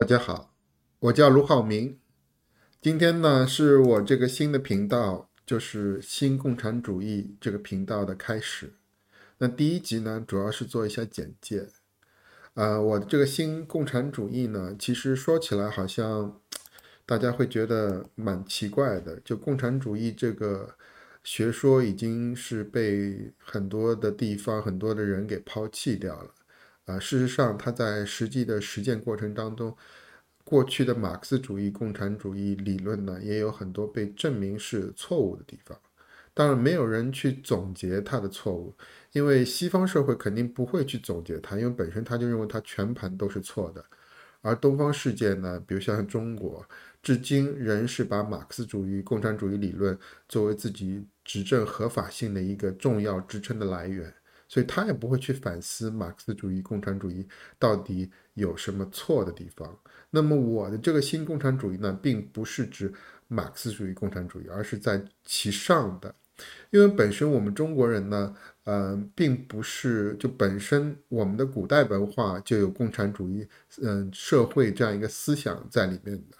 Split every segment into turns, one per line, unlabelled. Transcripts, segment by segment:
大家好，我叫卢浩明。今天呢，是我这个新的频道，就是新共产主义这个频道的开始。那第一集呢，主要是做一下简介。呃，我的这个新共产主义呢，其实说起来好像大家会觉得蛮奇怪的，就共产主义这个学说已经是被很多的地方、很多的人给抛弃掉了。啊，事实上，他在实际的实践过程当中，过去的马克思主义、共产主义理论呢，也有很多被证明是错误的地方。当然，没有人去总结它的错误，因为西方社会肯定不会去总结它，因为本身他就认为它全盘都是错的。而东方世界呢，比如像中国，至今仍是把马克思主义、共产主义理论作为自己执政合法性的一个重要支撑的来源。所以他也不会去反思马克思主义、共产主义到底有什么错的地方。那么我的这个新共产主义呢，并不是指马克思主义、共产主义，而是在其上的。因为本身我们中国人呢，嗯，并不是就本身我们的古代文化就有共产主义，嗯，社会这样一个思想在里面的。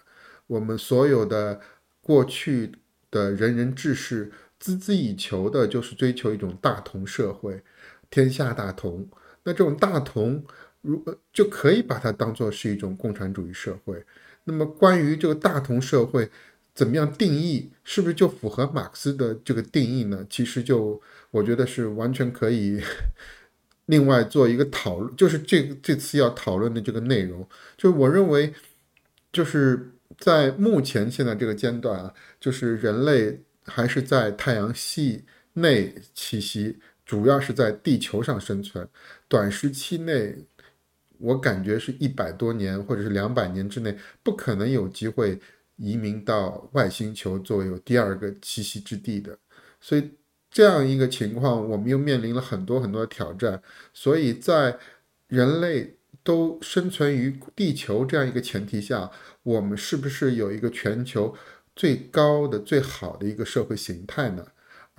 我们所有的过去的仁人志士孜孜以求的就是追求一种大同社会。天下大同，那这种大同，如就可以把它当做是一种共产主义社会。那么关于这个大同社会怎么样定义，是不是就符合马克思的这个定义呢？其实就我觉得是完全可以 另外做一个讨论，就是这这次要讨论的这个内容，就是我认为就是在目前现在这个阶段啊，就是人类还是在太阳系内栖息。主要是在地球上生存，短时期内，我感觉是一百多年或者是两百年之内，不可能有机会移民到外星球作为有第二个栖息之地的。所以这样一个情况，我们又面临了很多很多的挑战。所以在人类都生存于地球这样一个前提下，我们是不是有一个全球最高的、最好的一个社会形态呢？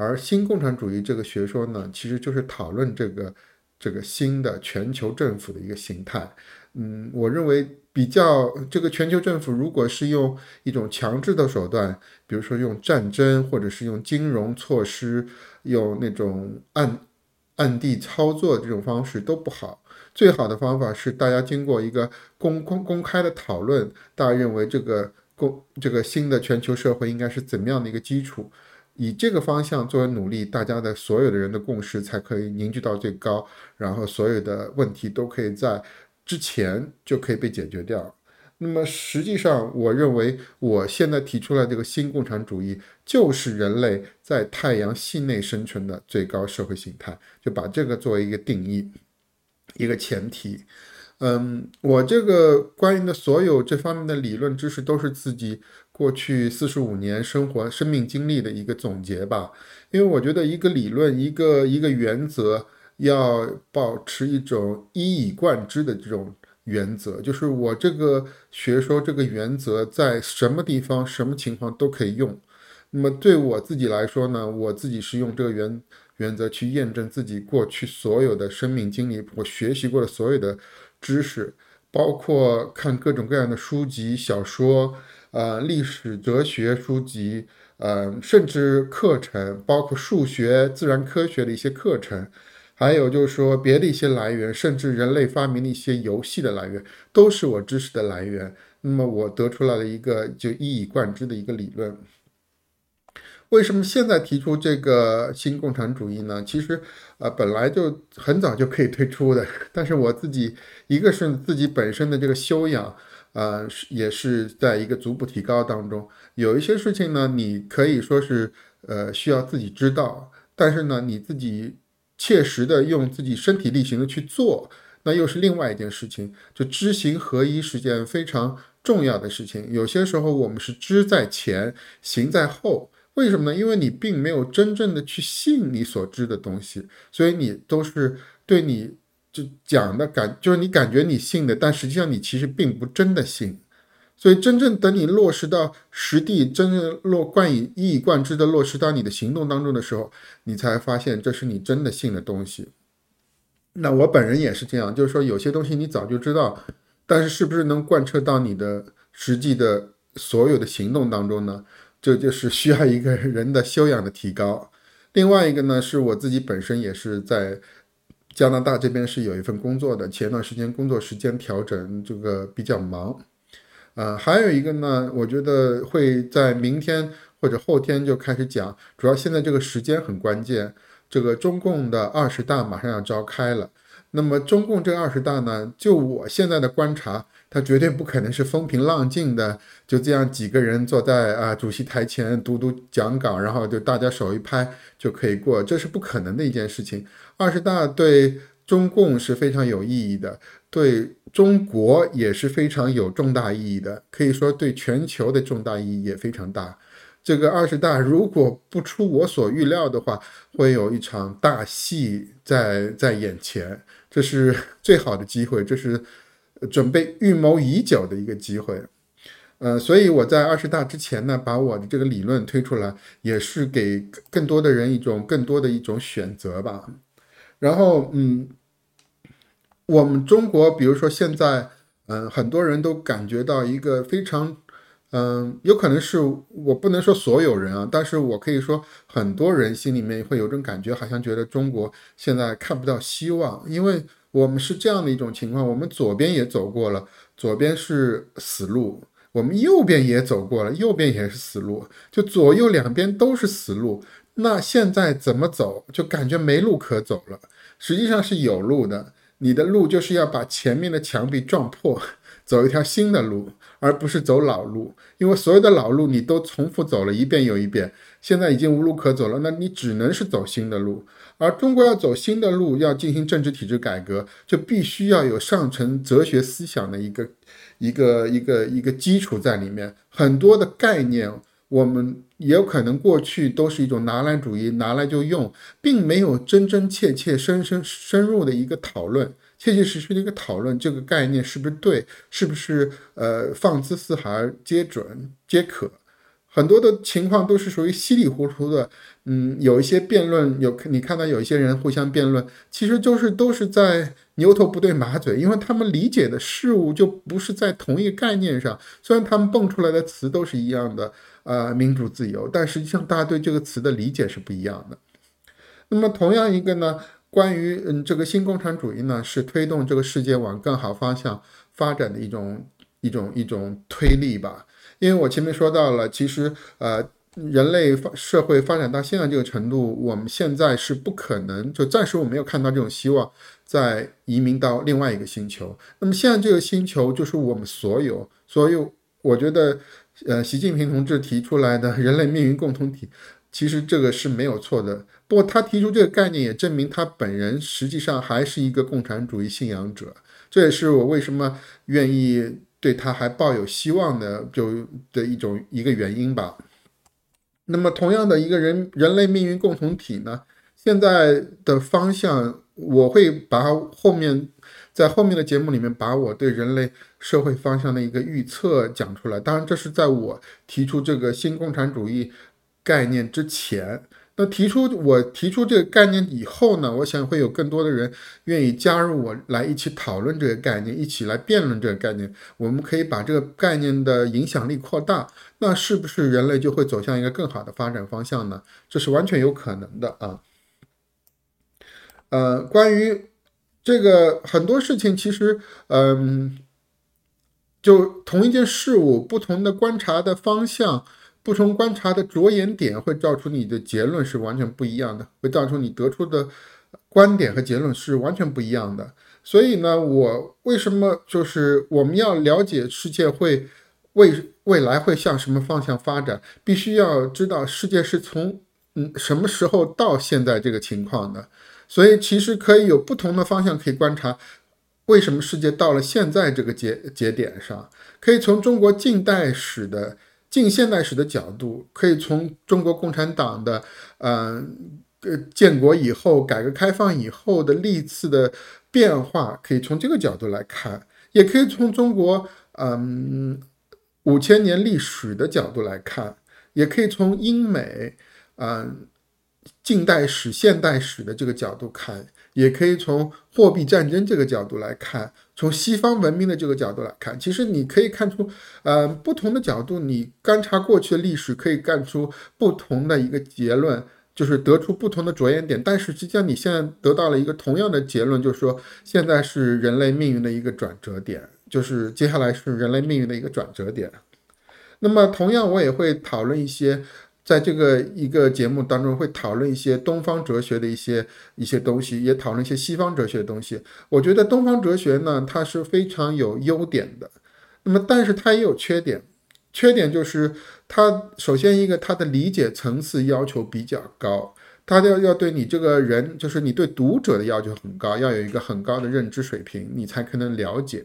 而新共产主义这个学说呢，其实就是讨论这个这个新的全球政府的一个形态。嗯，我认为比较这个全球政府，如果是用一种强制的手段，比如说用战争，或者是用金融措施，用那种暗暗地操作这种方式都不好。最好的方法是大家经过一个公公公开的讨论，大家认为这个公这个新的全球社会应该是怎么样的一个基础。以这个方向作为努力，大家的所有的人的共识才可以凝聚到最高，然后所有的问题都可以在之前就可以被解决掉。那么实际上，我认为我现在提出来这个新共产主义，就是人类在太阳系内生存的最高社会形态，就把这个作为一个定义，一个前提。嗯，我这个关于的所有这方面的理论知识都是自己。过去四十五年生活生命经历的一个总结吧，因为我觉得一个理论一个一个原则要保持一种一以贯之的这种原则，就是我这个学说这个原则在什么地方什么情况都可以用。那么对我自己来说呢，我自己是用这个原原则去验证自己过去所有的生命经历，我学习过的所有的知识，包括看各种各样的书籍小说。呃，历史、哲学书籍，呃，甚至课程，包括数学、自然科学的一些课程，还有就是说别的一些来源，甚至人类发明的一些游戏的来源，都是我知识的来源。那么我得出来了一个就一以贯之的一个理论。为什么现在提出这个新共产主义呢？其实，呃，本来就很早就可以推出的，但是我自己一个是自己本身的这个修养。呃，也是在一个逐步提高当中，有一些事情呢，你可以说是呃需要自己知道，但是呢，你自己切实的用自己身体力行的去做，那又是另外一件事情。就知行合一是件非常重要的事情。有些时候我们是知在前，行在后，为什么呢？因为你并没有真正的去信你所知的东西，所以你都是对你。就讲的感就是你感觉你信的，但实际上你其实并不真的信，所以真正等你落实到实地，真正落贯以一以贯之的落实到你的行动当中的时候，你才发现这是你真的信的东西。那我本人也是这样，就是说有些东西你早就知道，但是是不是能贯彻到你的实际的所有的行动当中呢？这就是需要一个人的修养的提高。另外一个呢，是我自己本身也是在加拿大这边是有一份工作的，前段时间工作时间调整，这个比较忙。呃，还有一个呢，我觉得会在明天或者后天就开始讲，主要现在这个时间很关键，这个中共的二十大马上要召开了。那么中共这二十大呢？就我现在的观察，他绝对不可能是风平浪静的，就这样几个人坐在啊主席台前读读讲稿，然后就大家手一拍就可以过，这是不可能的一件事情。二十大对中共是非常有意义的，对中国也是非常有重大意义的，可以说对全球的重大意义也非常大。这个二十大如果不出我所预料的话，会有一场大戏在在眼前。这是最好的机会，这是准备预谋已久的一个机会，呃，所以我在二十大之前呢，把我的这个理论推出来，也是给更多的人一种更多的一种选择吧。然后，嗯，我们中国，比如说现在，嗯，很多人都感觉到一个非常。嗯，有可能是我不能说所有人啊，但是我可以说很多人心里面会有种感觉，好像觉得中国现在看不到希望，因为我们是这样的一种情况，我们左边也走过了，左边是死路，我们右边也走过了，右边也是死路，就左右两边都是死路，那现在怎么走，就感觉没路可走了。实际上是有路的，你的路就是要把前面的墙壁撞破，走一条新的路。而不是走老路，因为所有的老路你都重复走了一遍又一遍，现在已经无路可走了，那你只能是走新的路。而中国要走新的路，要进行政治体制改革，就必须要有上层哲学思想的一个一个一个一个基础在里面。很多的概念，我们也有可能过去都是一种拿来主义，拿来就用，并没有真真切切、深深深入的一个讨论。切切实实的一个讨论，这个概念是不是对？是不是呃放之四海皆准皆可？很多的情况都是属于稀里糊涂的。嗯，有一些辩论，有你看到有一些人互相辩论，其实就是都是在牛头不对马嘴，因为他们理解的事物就不是在同一概念上。虽然他们蹦出来的词都是一样的，呃，民主自由，但实际上大家对这个词的理解是不一样的。那么同样一个呢？关于嗯，这个新共产主义呢，是推动这个世界往更好方向发展的一种一种一种推力吧。因为我前面说到了，其实呃，人类发社会发展到现在这个程度，我们现在是不可能就暂时我没有看到这种希望再移民到另外一个星球。那么现在这个星球就是我们所有所有，我觉得呃，习近平同志提出来的 人类命运共同体。其实这个是没有错的，不过他提出这个概念也证明他本人实际上还是一个共产主义信仰者，这也是我为什么愿意对他还抱有希望的就的一种一个原因吧。那么同样的一个人人类命运共同体呢，现在的方向我会把后面在后面的节目里面把我对人类社会方向的一个预测讲出来。当然，这是在我提出这个新共产主义。概念之前，那提出我提出这个概念以后呢，我想会有更多的人愿意加入我来一起讨论这个概念，一起来辩论这个概念。我们可以把这个概念的影响力扩大，那是不是人类就会走向一个更好的发展方向呢？这是完全有可能的啊。呃，关于这个很多事情，其实嗯，就同一件事物，不同的观察的方向。不同观察的着眼点会造出你的结论是完全不一样的，会造出你得出的观点和结论是完全不一样的。所以呢，我为什么就是我们要了解世界会未未来会向什么方向发展，必须要知道世界是从嗯什么时候到现在这个情况的。所以其实可以有不同的方向可以观察，为什么世界到了现在这个节节点上，可以从中国近代史的。近现代史的角度，可以从中国共产党的，嗯，呃，建国以后、改革开放以后的历次的变化，可以从这个角度来看；也可以从中国，嗯，五千年历史的角度来看；也可以从英美，嗯，近代史、现代史的这个角度看，也可以从货币战争这个角度来看，从西方文明的这个角度来看。其实你可以看出，呃，不同的角度，你观察过去的历史，可以干出不同的一个结论，就是得出不同的着眼点。但是，实际上你现在得到了一个同样的结论，就是说现在是人类命运的一个转折点，就是接下来是人类命运的一个转折点。那么，同样我也会讨论一些。在这个一个节目当中，会讨论一些东方哲学的一些一些东西，也讨论一些西方哲学的东西。我觉得东方哲学呢，它是非常有优点的，那么但是它也有缺点。缺点就是它首先一个它的理解层次要求比较高，它要要对你这个人，就是你对读者的要求很高，要有一个很高的认知水平，你才可能了解。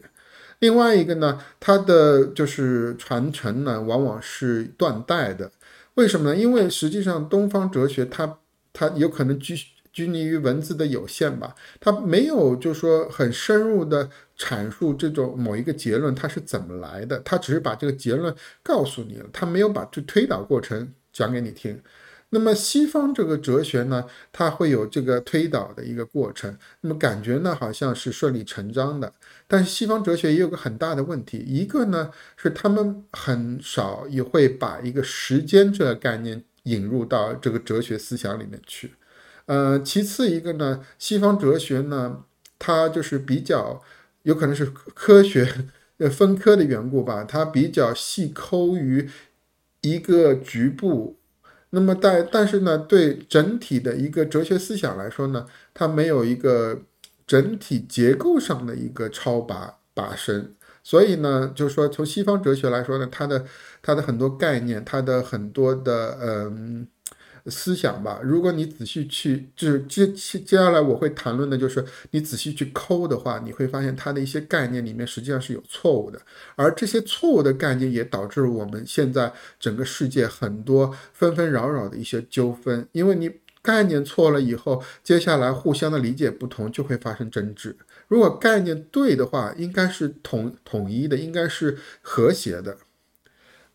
另外一个呢，它的就是传承呢，往往是断代的。为什么呢？因为实际上东方哲学它它有可能拘拘泥于文字的有限吧，它没有就说很深入的阐述这种某一个结论它是怎么来的，它只是把这个结论告诉你了，它没有把这推导过程讲给你听。那么西方这个哲学呢，它会有这个推导的一个过程，那么感觉呢好像是顺理成章的。但是西方哲学也有个很大的问题，一个呢是他们很少也会把一个时间这个概念引入到这个哲学思想里面去。呃，其次一个呢，西方哲学呢，它就是比较有可能是科学呃分科的缘故吧，它比较细抠于一个局部。那么，但但是呢，对整体的一个哲学思想来说呢，它没有一个整体结构上的一个超拔拔升，所以呢，就是说从西方哲学来说呢，它的它的很多概念，它的很多的嗯。思想吧，如果你仔细去，就是接接接下来我会谈论的，就是你仔细去抠的话，你会发现它的一些概念里面实际上是有错误的，而这些错误的概念也导致我们现在整个世界很多纷纷扰扰的一些纠纷，因为你概念错了以后，接下来互相的理解不同就会发生争执。如果概念对的话，应该是统统一的，应该是和谐的。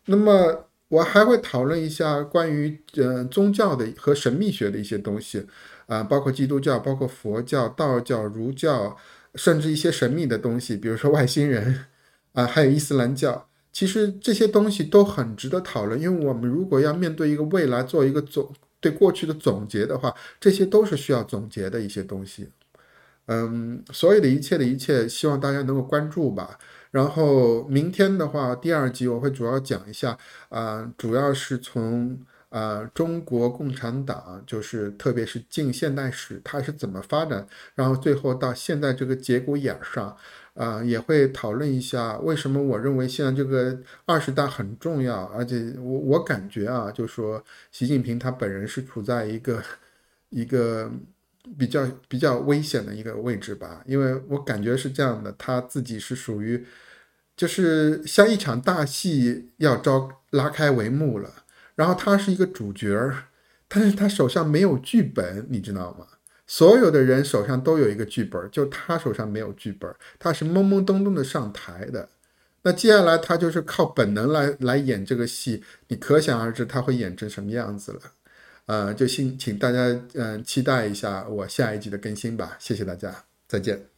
那么。我还会讨论一下关于呃宗教的和神秘学的一些东西，啊，包括基督教、包括佛教、道教、儒教，甚至一些神秘的东西，比如说外星人，啊，还有伊斯兰教。其实这些东西都很值得讨论，因为我们如果要面对一个未来，做一个总对过去的总结的话，这些都是需要总结的一些东西。嗯，所有的一切的一切，希望大家能够关注吧。然后明天的话，第二集我会主要讲一下，啊，主要是从啊中国共产党，就是特别是近现代史它是怎么发展，然后最后到现在这个节骨眼上，啊，也会讨论一下为什么我认为现在这个二十大很重要，而且我我感觉啊，就是说习近平他本人是处在一个一个比较比较危险的一个位置吧，因为我感觉是这样的，他自己是属于。就是像一场大戏要招拉开帷幕了，然后他是一个主角儿，但是他手上没有剧本，你知道吗？所有的人手上都有一个剧本，就他手上没有剧本，他是懵懵懂懂的上台的。那接下来他就是靠本能来来演这个戏，你可想而知他会演成什么样子了。呃，就请请大家嗯期待一下我下一集的更新吧，谢谢大家，再见。